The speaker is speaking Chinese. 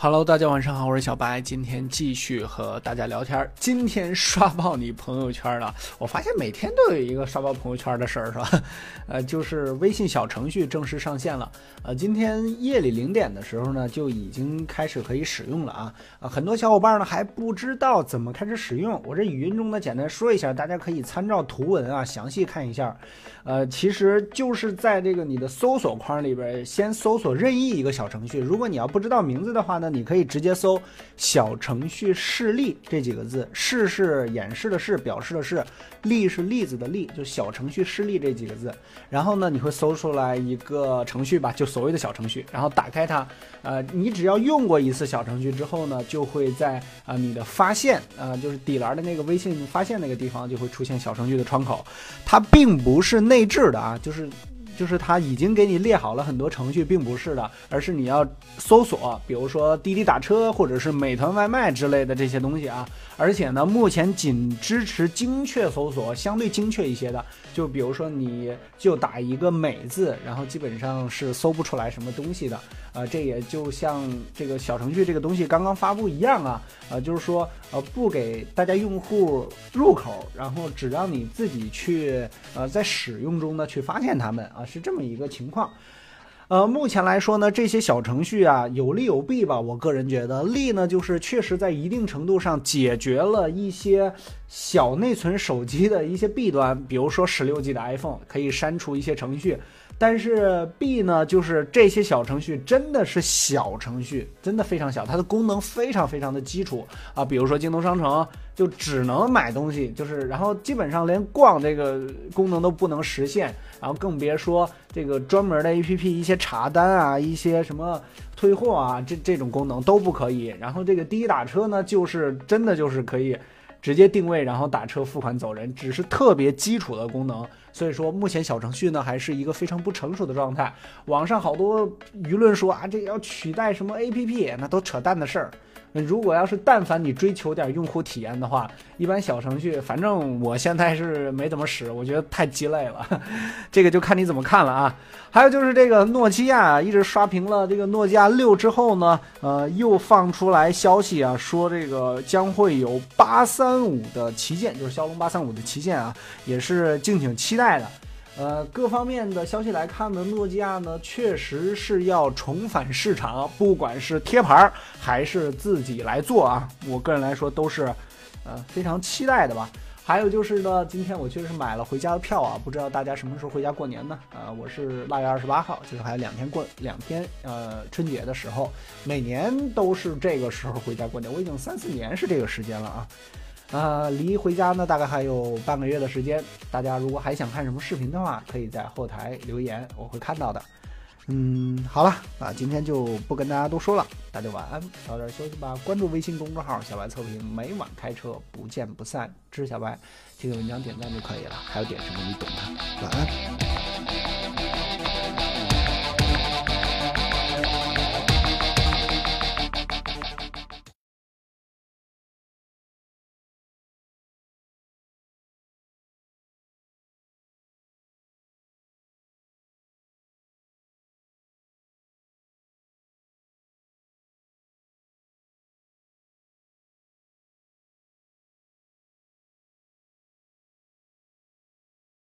Hello，大家晚上好，我是小白，今天继续和大家聊天。今天刷爆你朋友圈了，我发现每天都有一个刷爆朋友圈的事儿，是吧？呃，就是微信小程序正式上线了。呃，今天夜里零点的时候呢，就已经开始可以使用了啊。啊，很多小伙伴呢还不知道怎么开始使用，我这语音中呢简单说一下，大家可以参照图文啊详细看一下。呃，其实就是在这个你的搜索框里边，先搜索任意一个小程序。如果你要不知道名字的话呢？你可以直接搜“小程序示例”这几个字，示是演示的示，表示的示，例是例子的例，就小程序示例这几个字。然后呢，你会搜出来一个程序吧，就所谓的小程序。然后打开它，呃，你只要用过一次小程序之后呢，就会在啊你的发现，呃，就是底栏的那个微信发现那个地方就会出现小程序的窗口。它并不是内置的啊，就是。就是它已经给你列好了很多程序，并不是的，而是你要搜索，比如说滴滴打车或者是美团外卖之类的这些东西啊。而且呢，目前仅支持精确搜索，相对精确一些的，就比如说你就打一个美字，然后基本上是搜不出来什么东西的。呃，这也就像这个小程序这个东西刚刚发布一样啊，呃，就是说呃不给大家用户入口，然后只让你自己去呃在使用中呢去发现它们啊。是这么一个情况，呃，目前来说呢，这些小程序啊有利有弊吧。我个人觉得利呢，就是确实在一定程度上解决了一些小内存手机的一些弊端，比如说十六 G 的 iPhone 可以删除一些程序。但是弊呢，就是这些小程序真的是小程序，真的非常小，它的功能非常非常的基础啊。比如说京东商城就只能买东西，就是然后基本上连逛这个功能都不能实现，然后更别说这个专门的 APP 一些查单啊，一些什么退货啊，这这种功能都不可以。然后这个滴滴打车呢，就是真的就是可以。直接定位，然后打车付款走人，只是特别基础的功能。所以说，目前小程序呢还是一个非常不成熟的状态。网上好多舆论说啊，这要取代什么 APP，那都扯淡的事儿。如果要是但凡你追求点用户体验的话，一般小程序，反正我现在是没怎么使，我觉得太鸡肋了。这个就看你怎么看了啊。还有就是这个诺基亚一直刷屏了这个诺基亚六之后呢，呃，又放出来消息啊，说这个将会有八三五的旗舰，就是骁龙八三五的旗舰啊，也是敬请期待的。呃，各方面的消息来看呢，诺基亚呢确实是要重返市场，不管是贴牌还是自己来做啊，我个人来说都是，呃，非常期待的吧。还有就是呢，今天我确实是买了回家的票啊，不知道大家什么时候回家过年呢？呃，我是腊月二十八号，就是还有两天过两天，呃，春节的时候，每年都是这个时候回家过年，我已经三四年是这个时间了啊。啊，离回家呢大概还有半个月的时间。大家如果还想看什么视频的话，可以在后台留言，我会看到的。嗯，好了，啊，今天就不跟大家多说了，大家晚安，早点休息吧。关注微信公众号“小白测评”，每晚开车不见不散。支持小白，这个文章点赞就可以了，还要点什么你懂的。晚安。